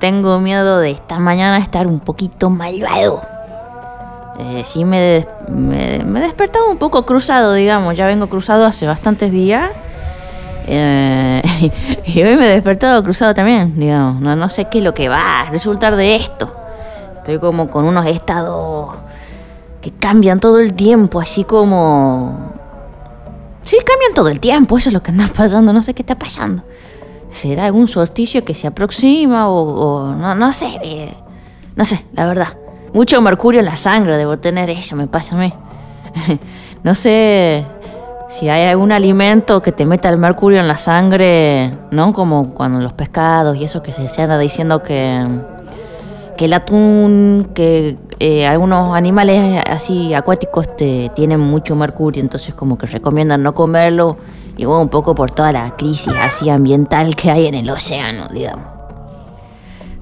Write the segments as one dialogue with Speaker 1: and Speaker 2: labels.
Speaker 1: Tengo miedo de esta mañana estar un poquito malvado. Eh, sí, me, me he despertado un poco cruzado, digamos. Ya vengo cruzado hace bastantes días. Eh, y hoy me he despertado cruzado también, digamos. No, no sé qué es lo que va a resultar de esto. Estoy como con unos estados que cambian todo el tiempo, así como... Sí, cambian todo el tiempo, eso es lo que anda pasando, no sé qué está pasando. ¿Será algún solsticio que se aproxima o, no, no sé? eh, no sé, la verdad. Mucho mercurio en la sangre debo tener, eso me pasa a mí. no sé si hay algún alimento que te meta el mercurio en la sangre, ¿no? Como cuando los pescados y eso que se, se anda diciendo que, que el atún, que eh, algunos animales así acuáticos te, tienen mucho mercurio, entonces como que recomiendan no comerlo y bueno, un poco por toda la crisis así ambiental que hay en el océano, digamos.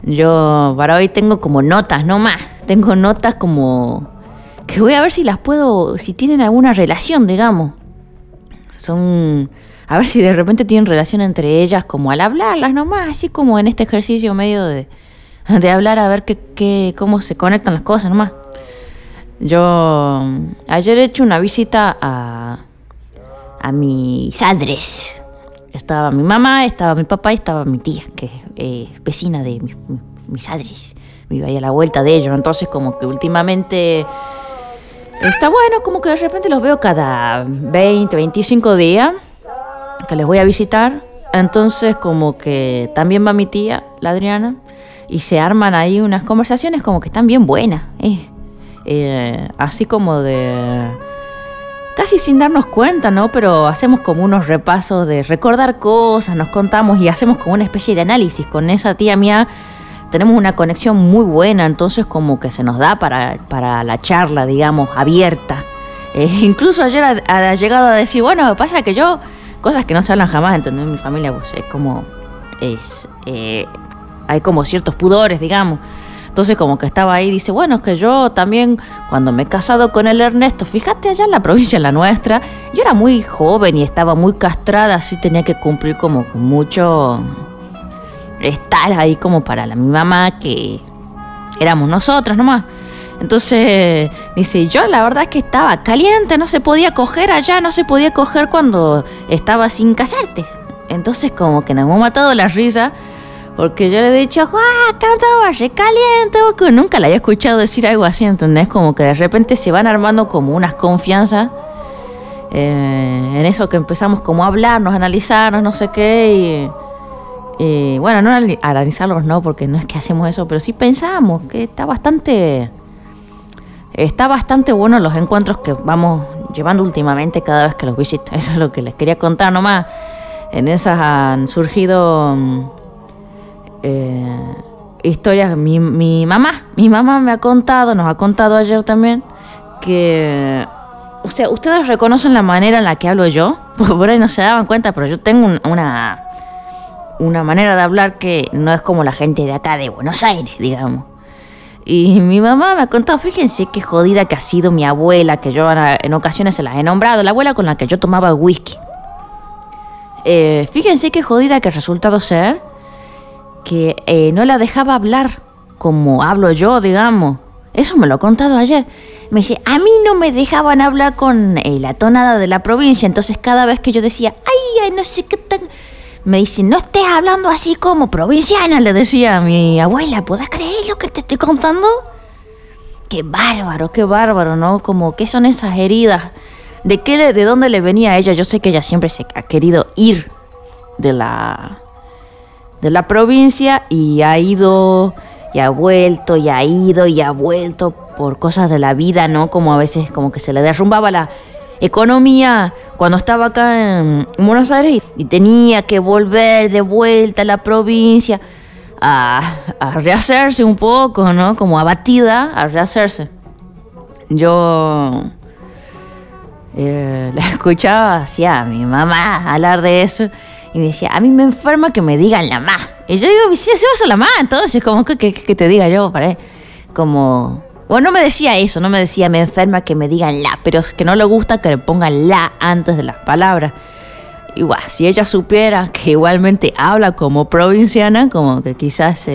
Speaker 1: Yo para hoy tengo como notas, no más. Tengo notas como que voy a ver si las puedo, si tienen alguna relación, digamos. Son, a ver si de repente tienen relación entre ellas, como al hablarlas nomás, así como en este ejercicio medio de, de hablar, a ver qué, qué, cómo se conectan las cosas nomás. Yo ayer he hecho una visita a, a mis padres. Estaba mi mamá, estaba mi papá y estaba mi tía, que es eh, vecina de mis, mis padres. Vive ahí a la vuelta de ellos. Entonces, como que últimamente está bueno, como que de repente los veo cada 20, 25 días que les voy a visitar. Entonces, como que también va mi tía, la Adriana, y se arman ahí unas conversaciones como que están bien buenas. eh. Eh, así como de casi sin darnos cuenta, ¿no? Pero hacemos como unos repasos de recordar cosas, nos contamos y hacemos como una especie de análisis. Con esa tía mía tenemos una conexión muy buena, entonces como que se nos da para, para la charla, digamos, abierta. Eh, incluso ayer ha, ha llegado a decir, bueno, pasa que yo, cosas que no se hablan jamás, ¿entendés? En mi familia, pues es como, es, eh, hay como ciertos pudores, digamos. Entonces como que estaba ahí, dice, bueno, es que yo también cuando me he casado con el Ernesto, fíjate allá en la provincia, en la nuestra, yo era muy joven y estaba muy castrada, así tenía que cumplir como con mucho estar ahí como para la, mi mamá, que éramos nosotras nomás. Entonces dice, yo la verdad es que estaba caliente, no se podía coger allá, no se podía coger cuando estaba sin casarte. Entonces como que nos hemos matado la risa. Porque yo le he dicho, ¡ah, cantaba recaliente! O que nunca la había escuchado decir algo así, ¿entendés? Como que de repente se van armando como unas confianzas eh, en eso que empezamos como a hablarnos, a analizarnos, no sé qué. Y, y, bueno, no anali- analizarlos no, porque no es que hacemos eso, pero sí pensamos que está bastante... Está bastante bueno los encuentros que vamos llevando últimamente cada vez que los visito. Eso es lo que les quería contar nomás. En esas han surgido... eh, historias. Mi, mi mamá, mi mamá me ha contado, nos ha contado ayer también, que. O sea, ustedes reconocen la manera en la que hablo yo. Por ahí no se daban cuenta, pero yo tengo un- una. Una manera de hablar que no es como la gente de acá de Buenos Aires, digamos. Y mi mamá me ha contado, fíjense qué jodida que ha sido mi abuela, que yo en en ocasiones se las he nombrado, la abuela con la que yo tomaba whisky. Eh, fíjense qué jodida que ha resultado ser que eh, no la dejaba hablar como hablo yo, digamos. Eso me lo ha contado ayer. Me dice, a mí no me dejaban hablar con eh, la tonada de la provincia, entonces cada vez que yo decía, ay, ay, no sé qué tan... Me dice, no estés hablando así como provinciana, le decía a mi abuela, ¿podés creer lo que te estoy contando? Qué bárbaro, qué bárbaro, ¿no? Como, ¿qué son esas heridas? ¿De qué, de dónde le venía a ella? Yo sé que ella siempre se ha querido ir de la, de la provincia y ha ido y ha vuelto y ha ido y ha vuelto por cosas de la vida, ¿no? Como a veces como que se le derrumbaba la economía cuando estaba acá en Buenos Aires y tenía que volver de vuelta a la provincia a, a rehacerse un poco, ¿no? Como abatida a rehacerse. Yo eh, la escuchaba hacia mi mamá hablar de eso y me decía, a mí me enferma que me digan la más. Y yo digo, si vas a la más, entonces, como que, que, te diga yo, para como... Bueno, no me decía eso, no me decía me enferma que me digan la, pero es que no le gusta que le pongan la antes de las palabras. igual, si ella supiera que igualmente habla como provinciana, como que quizás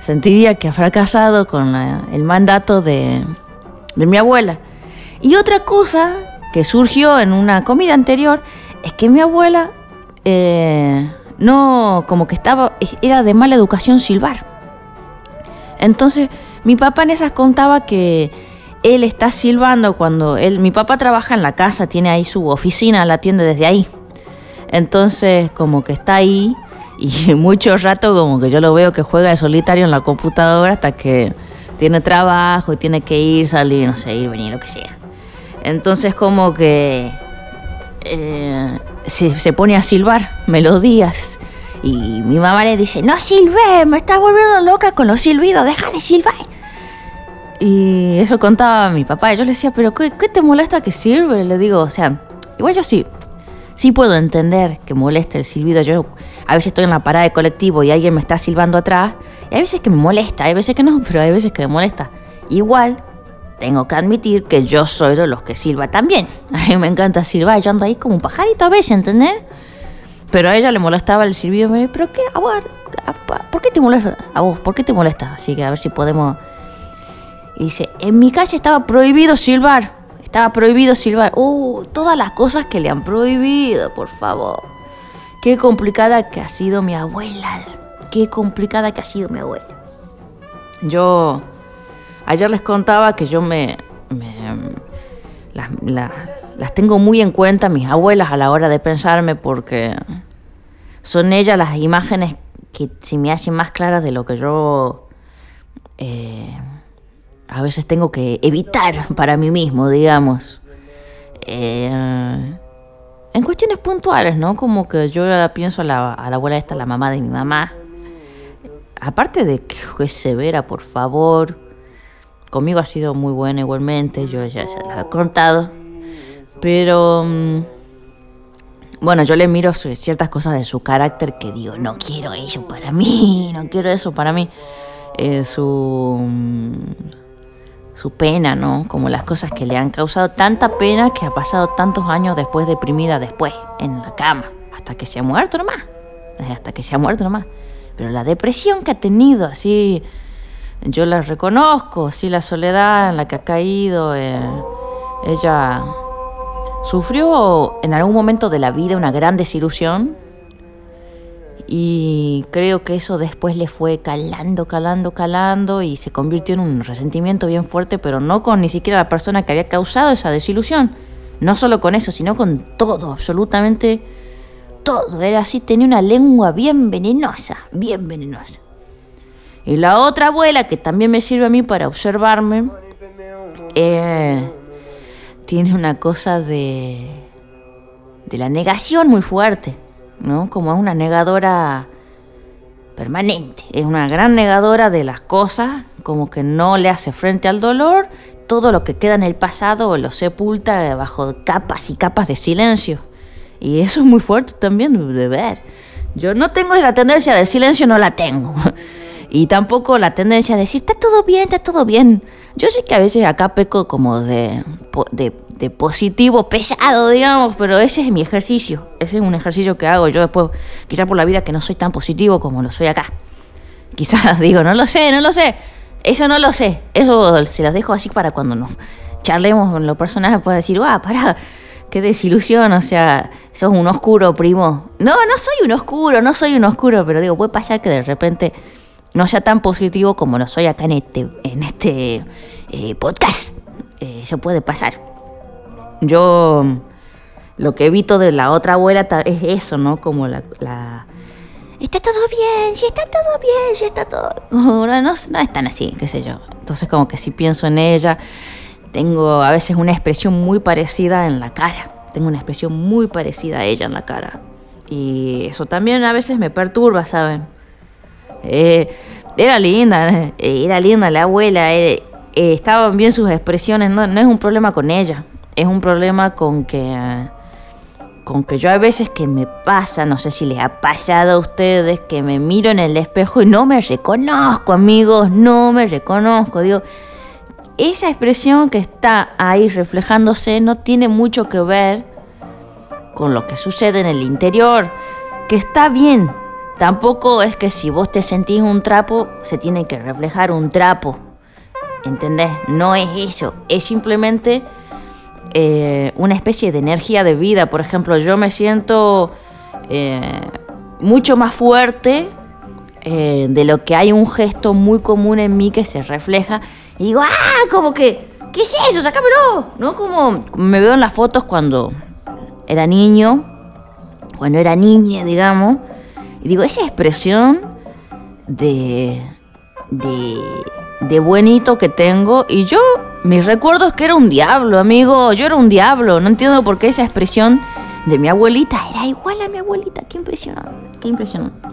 Speaker 1: sentiría que ha fracasado con el mandato de, de mi abuela. Y otra cosa que surgió en una comida anterior es que mi abuela eh, no, como que estaba, era de mala educación silbar. Entonces, mi papá en esas contaba que él está silbando cuando él, mi papá trabaja en la casa, tiene ahí su oficina, la atiende desde ahí. Entonces, como que está ahí y mucho rato como que yo lo veo que juega de solitario en la computadora hasta que tiene trabajo y tiene que ir, salir, no sé, ir, venir, lo que sea. Entonces como que eh, se, pone a silbar melodías. Y mi mamá le dice, no silbé, me estás volviendo loca con los silbidos, deja de silbar. Y eso contaba mi papá. Y yo le decía, pero ¿qué, te molesta que sirve? Le digo, o sea, igual yo sí, sí puedo entender que moleste el silbido. Yo a veces estoy en la parada de colectivo y alguien me está silbando atrás. Y hay veces que me molesta, hay veces que no, pero hay veces que me molesta. Igual tengo que admitir que yo soy de los que silba también. A mí me encanta silbar, yo ando ahí como un pajarito a veces, ¿entendés? Pero a ella le molestaba el silbido. Me dice, ¿pero qué? A vos, ¿por qué te molesta? A vos, ¿por qué te molesta? Así que a ver si podemos... Y dice, en mi calle estaba prohibido silbar. Estaba prohibido silbar. Uh, todas las cosas que le han prohibido, por favor. Qué complicada que ha sido mi abuela. Qué complicada que ha sido mi abuela. Yo Ayer les contaba que yo me, las, tengo muy en cuenta, mis abuelas, a la hora de pensarme, porque son ellas las imágenes que se me hacen más claras de lo que yo eh, a veces tengo que evitar para mí mismo, digamos. Eh, en cuestiones puntuales, ¿no? Como que yo pienso a la, a la abuela esta, la mamá de mi mamá. Aparte de que es severa, por favor Conmigo ha sido muy buena igualmente, yo ya se lo he contado. Pero mm, bueno, yo le miro ciertas cosas de su carácter que digo, no quiero eso para mí, no quiero eso para mí. Eh, su, mm, su pena, ¿no? Como las cosas que le han causado tanta pena que ha pasado tantos años después deprimida después, en la cama, hasta que se ha muerto nomás. Hasta que se ha muerto nomás. Pero la depresión que ha tenido, así yo la reconozco, sí, la soledad en la que ha caído. Eh, ella sufrió en algún momento de la vida una gran desilusión y creo que eso después le fue calando, calando, calando y se convirtió en un resentimiento bien fuerte, pero no con ni siquiera la persona que había causado esa desilusión. No solo con eso, sino con todo, absolutamente todo. Era así, tenía una lengua bien venenosa, bien venenosa. Y la otra abuela, que también me sirve a mí para observarme, eh, tiene una cosa de, de la negación muy fuerte, ¿no? Como es una negadora permanente, es una gran negadora de las cosas, como que no le hace frente al dolor, todo lo que queda en el pasado lo sepulta bajo capas y capas de silencio. Y eso es muy fuerte también de ver. Yo no tengo esa tendencia del silencio, no la tengo. Y tampoco la tendencia a decir, está todo bien, está todo bien. Yo sé que a veces acá peco como de, de, positivo pesado, digamos, pero ese es mi ejercicio. Ese es un ejercicio que hago yo después, quizás por la vida que no soy tan positivo como lo soy acá. Quizás digo, no lo sé, no lo sé. Eso no lo sé. Eso se los dejo así para cuando nos charlemos en los personajes, pueda decir, ah, para qué desilusión, o sea, sos un oscuro, primo. No, no soy un oscuro, no soy un oscuro, pero digo, puede pasar que de repente no sea tan positivo como lo soy acá en este, en este eh, podcast. Eh, eso puede pasar. Yo lo que evito de la otra abuela es eso, ¿no? Como la, Está todo bien, si está todo bien, si está todo... No, no, no es tan así, qué sé yo. Entonces como que si pienso en ella, tengo a veces una expresión muy parecida en la cara. Tengo una expresión muy parecida a ella en la cara. Y eso también a veces me perturba, ¿saben? Eh, era linda, era linda la abuela, eh, eh, estaban bien sus expresiones, no, es un problema con ella, es un problema con que, con que yo a veces que me pasa, no sé si les ha pasado a ustedes, que me miro en el espejo y no me reconozco, amigos, no me reconozco, digo, esa expresión que está ahí reflejándose no tiene mucho que ver con lo que sucede en el interior, que está bien. Tampoco es que si vos te sentís un trapo, se tiene que reflejar un trapo. ¿Entendés? No es eso. Es simplemente eh, una especie de energía de vida. Por ejemplo, yo me siento eh, mucho más fuerte eh, de lo que hay un gesto muy común en mí que se refleja. Y digo, ¡ah! Como que, ¿qué es eso? ¡Sácamelo! ¿No? Como me veo en las fotos cuando era niño, cuando era niña, digamos. Y digo, esa expresión de, de, de buenito que tengo. Y yo, mis recuerdos que era un diablo, amigo. Yo era un diablo. No entiendo por qué esa expresión de mi abuelita era igual a mi abuelita. Qué impresionante, qué impresionante.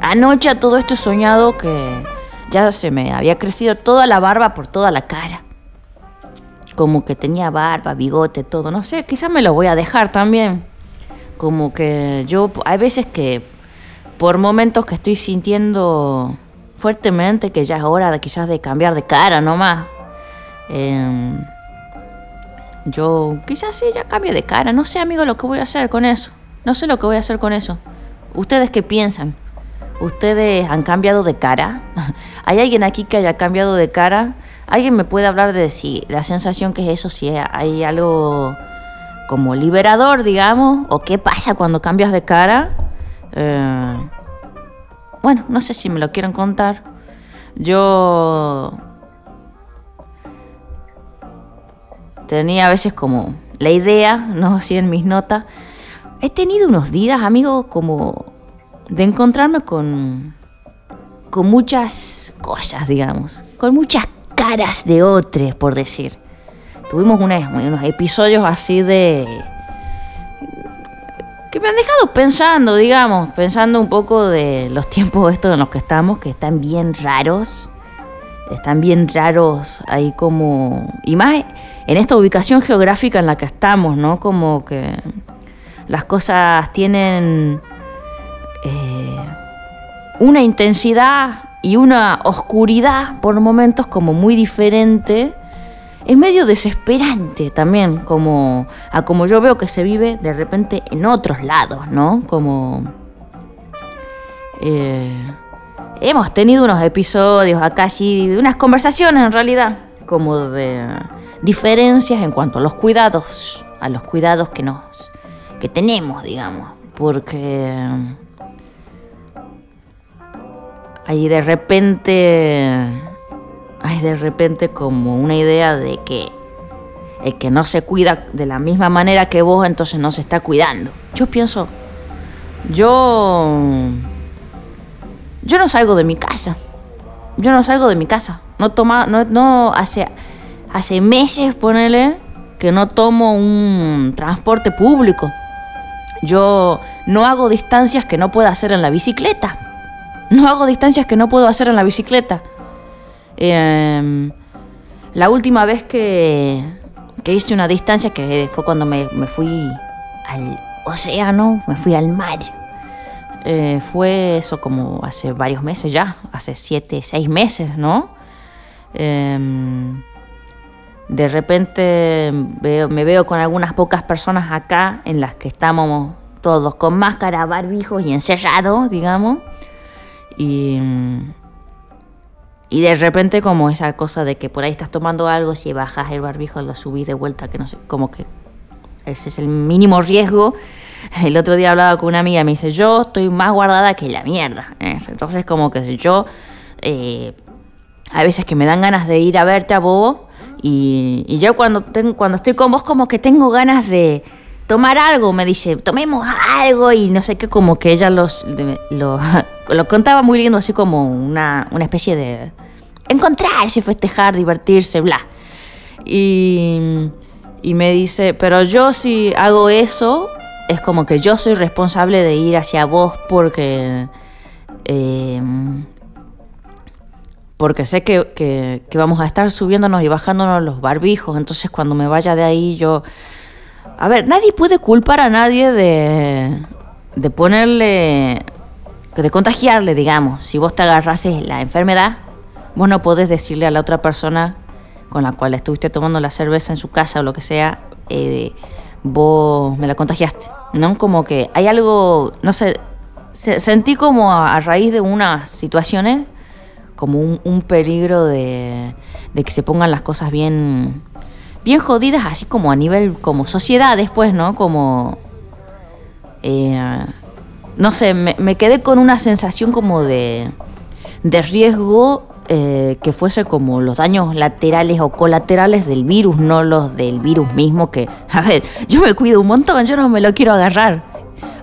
Speaker 1: Anoche a todo esto he soñado que ya se me había crecido toda la barba por toda la cara. Como que tenía barba, bigote, todo. No sé, quizás me lo voy a dejar también. Como que yo, hay veces que por momentos que estoy sintiendo fuertemente que ya es hora de quizás de cambiar de cara nomás. Eh, yo quizás sí ya cambie de cara. No sé, amigo, lo que voy a hacer con eso. No sé lo que voy a hacer con eso. ¿Ustedes qué piensan? ¿Ustedes han cambiado de cara? ¿Hay alguien aquí que haya cambiado de cara? ¿Alguien me puede hablar de si la sensación que es eso, si hay algo como liberador, digamos? ¿O qué pasa cuando cambias de cara? Eh, bueno, no sé si me lo quieren contar. Yo tenía a veces como la idea, no así en mis notas. He tenido unos días, amigos, como de encontrarme con, con muchas cosas, digamos, con muchas caras de otros, por decir. Tuvimos unos episodios así de... que me han dejado pensando, digamos, pensando un poco de los tiempos estos en los que estamos, que están bien raros. Están bien raros ahí como... Y más en esta ubicación geográfica en la que estamos, ¿no? Como que las cosas tienen eh, una intensidad y una oscuridad por momentos como muy diferente. Es medio desesperante también, como a como yo veo que se vive de repente en otros lados, ¿no? Como eh, hemos tenido unos episodios acá, sí, unas conversaciones en realidad, como de diferencias en cuanto a los cuidados, a los cuidados que nos que tenemos, digamos, porque hay de repente, hay de repente como una idea de que el que no se cuida de la misma manera que vos, entonces no se está cuidando. Yo pienso, yo, yo no salgo de mi casa. Yo no salgo de mi casa. No toma, no, no hace, hace meses, ponele, que no tomo un transporte público. Yo no hago distancias que no pueda hacer en la bicicleta. No hago distancias que no puedo hacer en la bicicleta. Em, la última vez que, hice una distancia, que fue cuando me, fui al océano, me fui al mar. Eh, fue eso como hace varios meses ya, hace siete, seis meses, ¿no? Em, de repente me veo con algunas pocas personas acá en las que estamos todos con máscara, barbijos y encerrados, digamos. Y, y de repente como esa cosa de que por ahí estás tomando algo, si bajas el barbijo lo subís de vuelta, que no sé, como que ese es el mínimo riesgo. El otro día hablaba con una amiga me dice, yo estoy más guardada que la mierda. Entonces como que si yo, eh, a veces que me dan ganas de ir a verte a vos y, y yo cuando, tengo, cuando estoy con vos como que tengo ganas de tomar algo, me dice, tomemos algo y no sé qué, como que ella los, lo, contaba muy lindo, así como una, una especie de encontrarse, festejar, divertirse, bla. Y, y me dice, pero yo si hago eso, es como que yo soy responsable de ir hacia vos porque... Em, porque sé que, que, que, vamos a estar subiéndonos y bajándonos los barbijos, entonces cuando me vaya de ahí yo a ver, nadie puede culpar a nadie de, de ponerle, de contagiarle, digamos. Si vos te agarrases la enfermedad, vos no podés decirle a la otra persona con la cual estuviste tomando la cerveza en su casa o lo que sea, eh, vos me la contagiaste. ¿no? Como que hay algo, no sé, sentí como a, raíz de unas situaciones como un, peligro de, que se pongan las cosas bien, bien jodidas, así como a nivel como sociedad después, ¿no? Como, eh, no sé, me, quedé con una sensación como de, de riesgo eh, que fuese como los daños laterales o colaterales del virus, no los del virus mismo, que, a ver, yo me cuido un montón, yo no me lo quiero agarrar.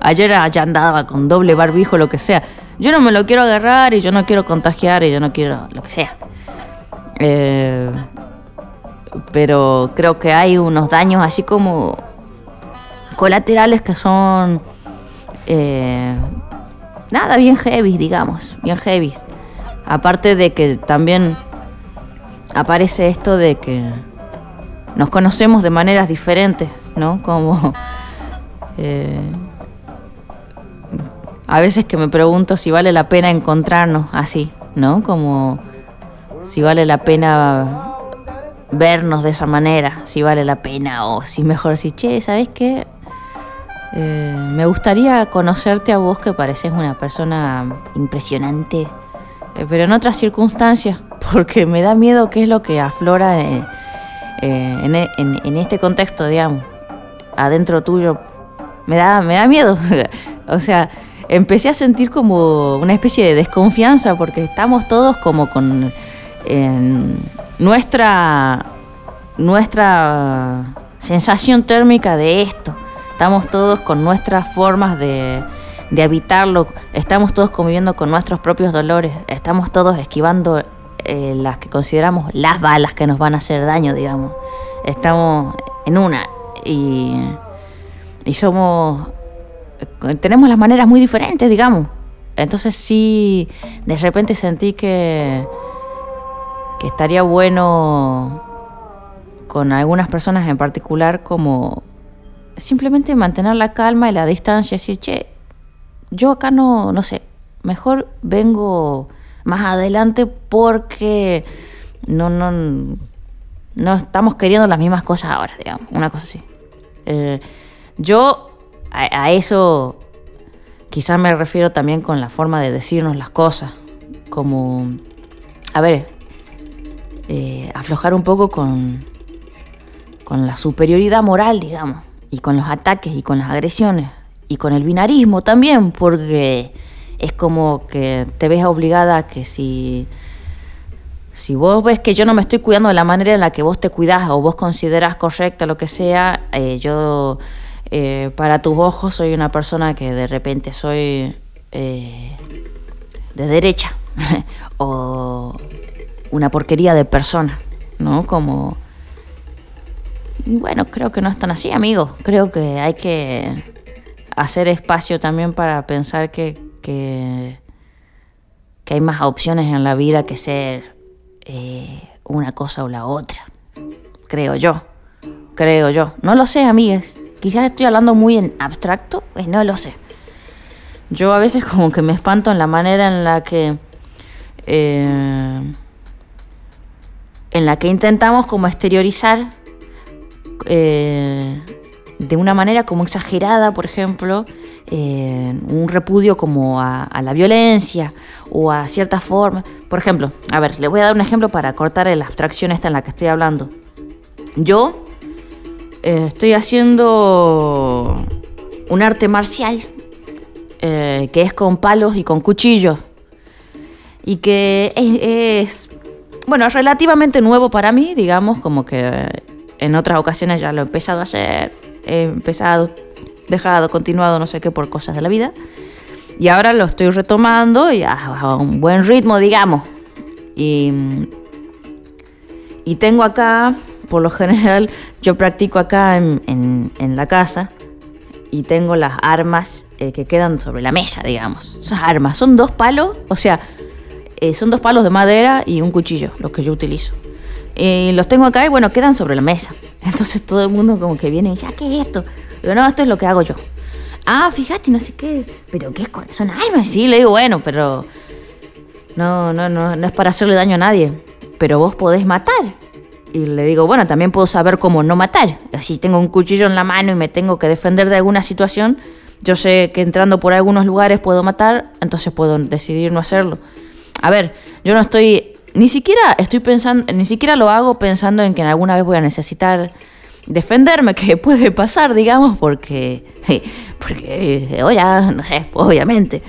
Speaker 1: Ayer ya andaba con doble barbijo, lo que sea. Yo no me lo quiero agarrar y yo no quiero contagiar y yo no quiero lo que sea. Eh, pero creo que hay unos daños así como colaterales que son eh, nada bien heavy, digamos, bien heavy. Aparte de que también aparece esto de que nos conocemos de maneras diferentes, ¿no? Como eh, a veces que me pregunto si vale la pena encontrarnos así, ¿no? Como si vale la pena vernos de esa manera, si vale la pena o si mejor si, che, ¿sabes qué? Eh, me gustaría conocerte a vos que pareces una persona impresionante, eh, pero en otras circunstancias, porque me da miedo qué es lo que aflora eh, en, en, este contexto, digamos, adentro tuyo. Me da, me da miedo. o sea, empecé a sentir como una especie de desconfianza porque estamos todos como con nuestra nuestra sensación térmica de esto. Estamos todos con nuestras formas de, de habitarlo, estamos todos conviviendo con nuestros propios dolores, estamos todos esquivando eh, las que consideramos las balas que nos van a hacer daño, digamos. Estamos en una y, y somos tenemos las maneras muy diferentes, digamos. Entonces sí, de repente sentí que, que estaría bueno con algunas personas en particular como simplemente mantener la calma y la distancia, decir, che, yo acá no, no sé, mejor vengo más adelante porque no, no, no estamos queriendo las mismas cosas ahora, digamos, una cosa así. Eh, yo a, eso quizás me refiero también con la forma de decirnos las cosas, como, a ver, eh, aflojar un poco con, con la superioridad moral, digamos, y con los ataques y con las agresiones, y con el binarismo también, porque es como que te ves obligada a que si, si vos ves que yo no me estoy cuidando de la manera en la que vos te cuidás o vos consideras correcta lo que sea, eh, yo eh, para tus ojos soy una persona que de repente soy de derecha o una porquería de persona, ¿no? Como... bueno, creo que no es tan así, amigo. Creo que hay que hacer espacio también para pensar que, que, hay más opciones en la vida que ser eh, una cosa o la otra. Creo yo. Creo yo. No lo sé, amigas. Quizás estoy hablando muy en abstracto, pues no lo sé. Yo a veces como que me espanto en la manera en la que... Eh, en la que intentamos como exteriorizar eh, de una manera como exagerada, por ejemplo, eh, un repudio como a, la violencia o a cierta forma. Por ejemplo, a ver, le voy a dar un ejemplo para cortar la abstracción esta en la que estoy hablando. Yo eh, estoy haciendo un arte marcial que es con palos y con cuchillos y que es, bueno, es relativamente nuevo para mí, digamos, como que en otras ocasiones ya lo he empezado a hacer, he empezado, dejado, continuado, no sé qué, por cosas de la vida. Y ahora lo estoy retomando y a, un buen ritmo, digamos. Y, y tengo acá por lo general yo practico acá en, la casa y tengo las armas eh, que quedan sobre la mesa, digamos. Esas armas son dos palos, o sea, eh, son dos palos de madera y un cuchillo, los que yo utilizo. Y los tengo acá y bueno, quedan sobre la mesa. Entonces todo el mundo como que viene y dice, ah, ¿qué es esto? Digo, no, esto es lo que hago yo. Ah, fíjate, no sé qué, pero ¿qué es? Son armas, sí, le digo, bueno, pero no, no, no, no es para hacerle daño a nadie. Pero vos podés matar. y le digo, bueno, también puedo saber cómo no matar. Si tengo un cuchillo en la mano y me tengo que defender de alguna situación, yo sé que entrando por algunos lugares puedo matar, entonces puedo decidir no hacerlo. A ver, yo no estoy, ni siquiera estoy pensando, ni siquiera lo hago pensando en que alguna vez voy a necesitar defenderme, que puede pasar, digamos, porque, porque, oye, no sé, obviamente.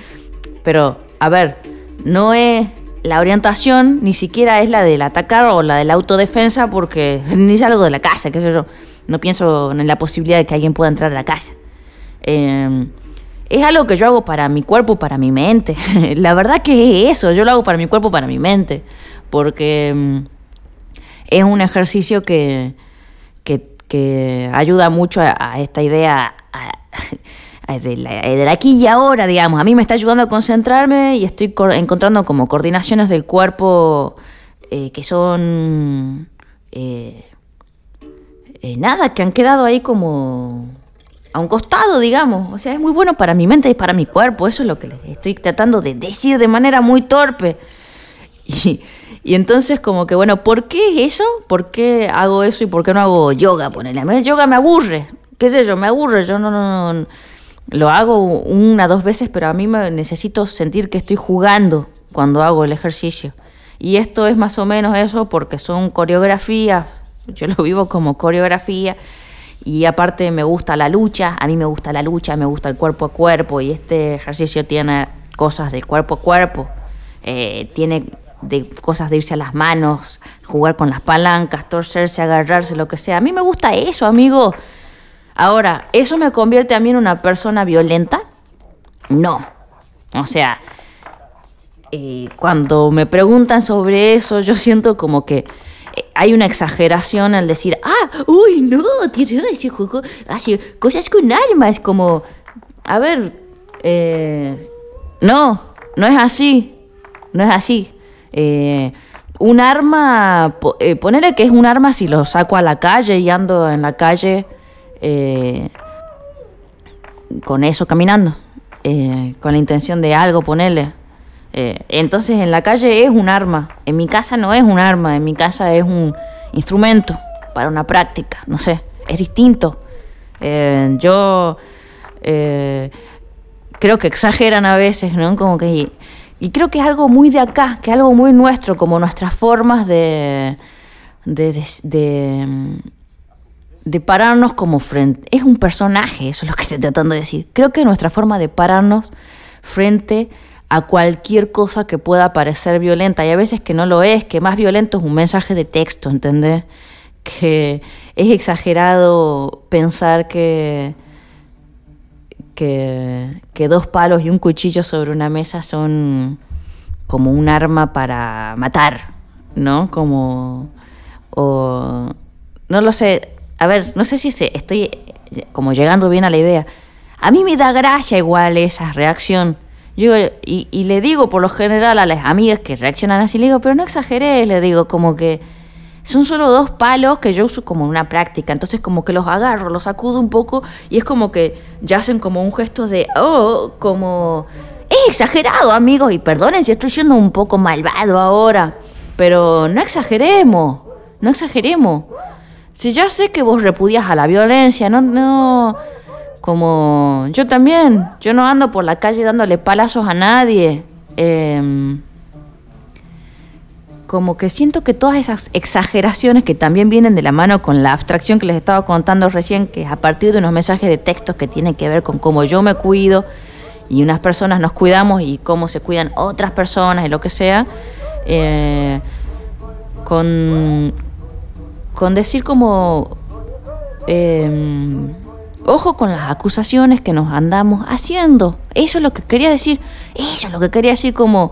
Speaker 1: Pero, a ver, no es la orientación ni siquiera es la del atacar o la de la autodefensa porque ni es algo de la casa, qué sé yo. No pienso en la posibilidad de que alguien pueda entrar a la casa. Em, es algo que yo hago para mi cuerpo, para mi mente. la verdad que es eso, yo lo hago para mi cuerpo, para mi mente. Porque em, es un ejercicio que, que, ayuda mucho a, esta idea, de la, aquí y ahora, digamos. A mí me está ayudando a concentrarme y estoy encontrando como coordinaciones del cuerpo eh, que son... Eh, eh, nada, que han quedado ahí como a un costado, digamos. O sea, es muy bueno para mi mente y para mi cuerpo. Eso es lo que les estoy tratando de decir de manera muy torpe. Y, y entonces como que, bueno, ¿por qué eso? ¿Por qué hago eso y por qué no hago yoga? Ponele, el yoga me aburre. ¿Qué sé yo? Me aburre. Yo no, no, no lo hago una, dos veces, pero a mí me necesito sentir que estoy jugando cuando hago el ejercicio. Y esto es más o menos eso porque son coreografías, yo lo vivo como coreografía y aparte me gusta la lucha, a mí me gusta la lucha, me gusta el cuerpo a cuerpo y este ejercicio tiene cosas de cuerpo a cuerpo, eh, tiene de cosas de irse a las manos, jugar con las palancas, torcerse, agarrarse, lo que sea. A mí me gusta eso, amigo. Ahora, ¿eso me convierte a mí en una persona violenta? No. O sea, eh, cuando me preguntan sobre eso, yo siento como que hay una exageración al decir, ah, uy, no, tiene ese juego, hace cosas con armas, como, a ver, eh, no, no es así, no es así. un arma, ponerle que es un arma si lo saco a la calle y ando en la calle eh, con eso caminando, eh, con la intención de algo ponerle. Eh, entonces en la calle es un arma, en mi casa no es un arma, en mi casa es un instrumento para una práctica, no sé, es distinto. yo creo que exageran a veces, ¿no? Como que... Y, creo que es algo muy de acá, que es algo muy nuestro, como nuestras formas de, de de pararnos como frente. Es un personaje, eso es lo que estoy tratando de decir. Creo que nuestra forma de pararnos frente a cualquier cosa que pueda parecer violenta, y a veces que no lo es, que más violento es un mensaje de texto, ¿entendés? Que es exagerado pensar que, que, que dos palos y un cuchillo sobre una mesa son como un arma para matar, ¿no? Como. O. No lo sé a ver, no sé si estoy como llegando bien a la idea. A mí me da gracia igual esa reacción. Yo, y, le digo por lo general a las amigas que reaccionan así, le digo, pero no exageré, le digo, como que son solo dos palos que yo uso como una práctica. Entonces como que los agarro, los sacudo un poco y es como que ya hacen como un gesto de, oh, como... Es exagerado, amigos, y perdonen si estoy siendo un poco malvado ahora, pero no exageremos, no exageremos. Si ya sé que vos repudias a la violencia, no, no, como yo también, yo no ando por la calle dándole palazos a nadie. Em, como que siento que todas esas exageraciones que también vienen de la mano con la abstracción que les estaba contando recién, que es a partir de unos mensajes de textos que tienen que ver con cómo yo me cuido y unas personas nos cuidamos y cómo se cuidan otras personas y lo que sea, eh, con, con decir como, em, ojo con las acusaciones que nos andamos haciendo. Eso es lo que quería decir. Eso es lo que quería decir como,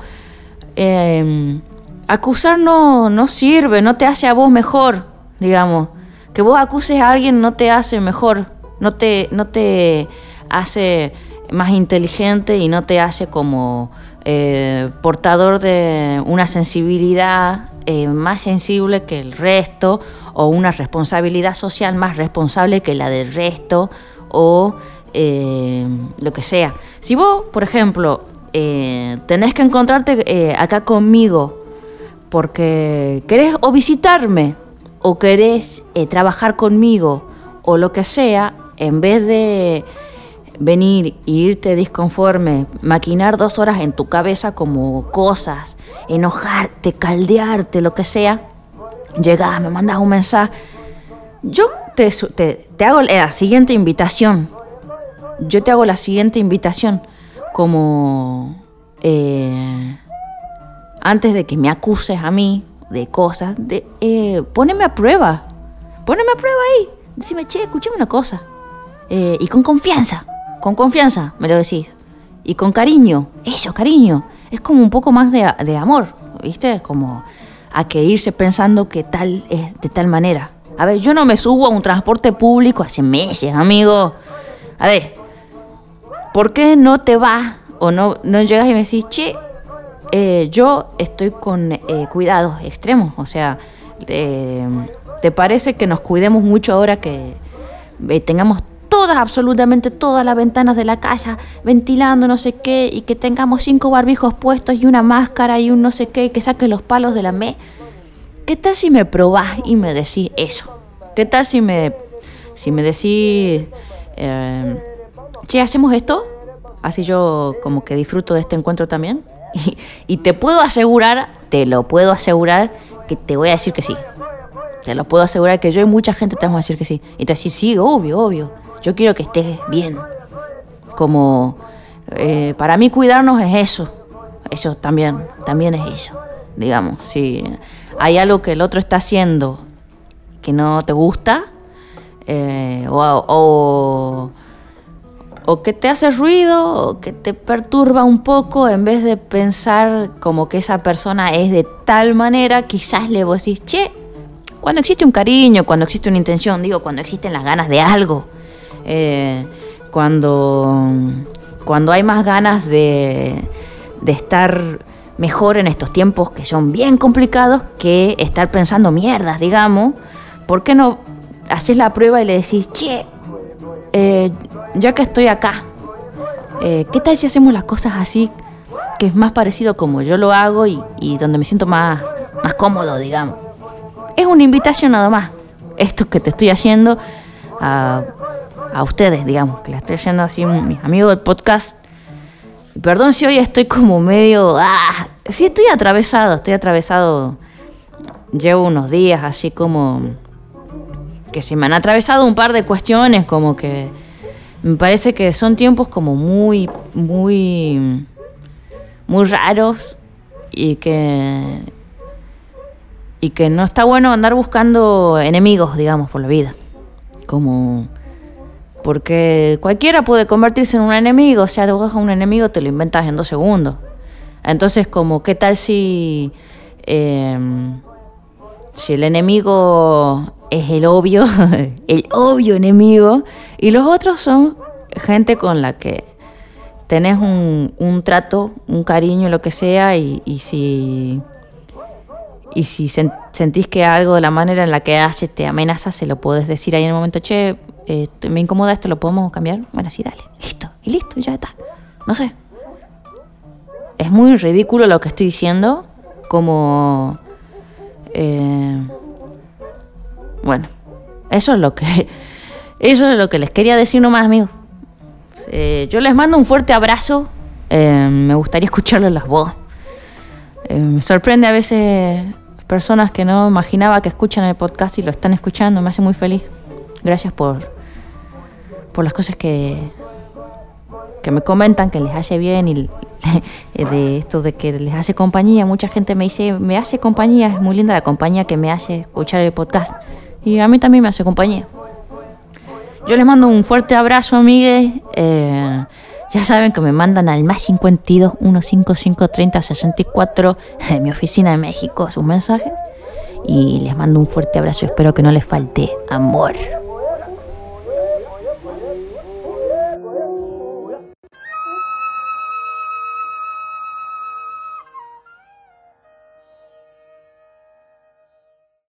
Speaker 1: eh, acusar no, no sirve, no te hace a vos mejor, digamos. Que vos acuses a alguien no te hace mejor, no te, no te hace más inteligente y no te hace como eh, portador de una sensibilidad eh, más sensible que el resto o una responsabilidad social más responsable que la del resto o eh, lo que sea. Si vos, por ejemplo, tenés que encontrarte acá conmigo porque querés o visitarme o querés eh, trabajar conmigo o lo que sea, en vez de venir e irte disconforme, maquinar dos horas en tu cabeza como cosas, enojarte, caldearte, lo que sea, llegás, me mandas un mensaje. Yo te, te, hago la siguiente invitación. Yo te hago la siguiente invitación. Como eh, antes de que me acuses a mí de cosas, de, eh, poneme a prueba. Poneme a prueba ahí. Decime, che, escúchame una cosa. Eh, y con confianza. Con confianza, me lo decís. Y con cariño. Eso, cariño. Es como un poco más de, de amor. ¿Viste? Como a que irse pensando que tal es de tal manera. A ver, yo no me subo a un transporte público hace meses, amigo. A ver, ¿por qué no te vas o no, no llegas y me decís, che, eh, yo estoy con eh, cuidados extremos? O sea, ¿te parece que nos cuidemos mucho ahora que eh, tengamos todas, absolutamente todas las ventanas de la casa ventilando no sé qué y que tengamos cinco barbijos puestos y una máscara y un no sé qué y que saques los palos de la me. ¿Qué tal si me probás y me decís eso? ¿Qué tal si me, si me decís, eh, che, hacemos esto? Así yo como que disfruto de este encuentro también. Y, y te puedo asegurar, te lo puedo asegurar, que te voy a decir que sí. Te lo puedo asegurar que yo y mucha gente te vamos a decir que sí. Y te decir, sí, obvio, obvio. Yo quiero que estés bien. Como eh, para mí cuidarnos es eso. Eso también, también es eso. Digamos, si hay algo que el otro está haciendo que no te gusta, eh, o, o, que te hace ruido, o que te perturba un poco, en vez de pensar como que esa persona es de tal manera, quizás le vos decís, che, cuando existe un cariño, cuando existe una intención, digo, cuando existen las ganas de algo, eh, cuando, cuando hay más ganas de, de estar mejor en estos tiempos que son bien complicados que estar pensando mierdas, digamos, ¿por qué no haces la prueba y le decís, che, eh, ya que estoy acá, eh, ¿qué tal si hacemos las cosas así, que es más parecido como yo lo hago y, donde me siento más, más cómodo, digamos? Es una invitación nada más. Esto que te estoy haciendo a a ustedes, digamos, que la estoy haciendo así, mis amigos del podcast. Perdón si hoy estoy como medio. ¡Ah! Sí, estoy atravesado, estoy atravesado. Llevo unos días así como. que se me han atravesado un par de cuestiones, como que. Me parece que son tiempos como muy, muy. muy raros y que. y que no está bueno andar buscando enemigos, digamos, por la vida. Como porque cualquiera puede convertirse en un enemigo, o sea, te buscas un enemigo, te lo inventas en dos segundos. Entonces, como, ¿qué tal si, em, si el enemigo es el obvio, el obvio enemigo, y los otros son gente con la que tenés un, un trato, un cariño, lo que sea, y, y si y si sentís que algo de la manera en la que haces te amenaza, se lo puedes decir ahí en el momento, che, eh, me incomoda esto, ¿lo podemos cambiar? Bueno, sí, dale, listo, y listo, ya está. No sé. Es muy ridículo lo que estoy diciendo, como... Eh, bueno, eso es lo que... Eso es lo que les quería decir nomás, amigos. Eh, yo les mando un fuerte abrazo. me gustaría escucharles las voces. me sorprende a veces personas que no imaginaba que escuchan el podcast y lo están escuchando. Me hace muy feliz. Gracias por, por las cosas que, que me comentan que les hace bien y de esto de que les hace compañía. Mucha gente me dice, me hace compañía, es muy linda la compañía que me hace escuchar el podcast. Y a mí también me hace compañía. Yo les mando un fuerte abrazo, amigues. Eh, ya saben que me mandan al más 52 155 30 64 de mi oficina de México sus mensajes. Y les mando un fuerte abrazo. Espero que no les falte amor.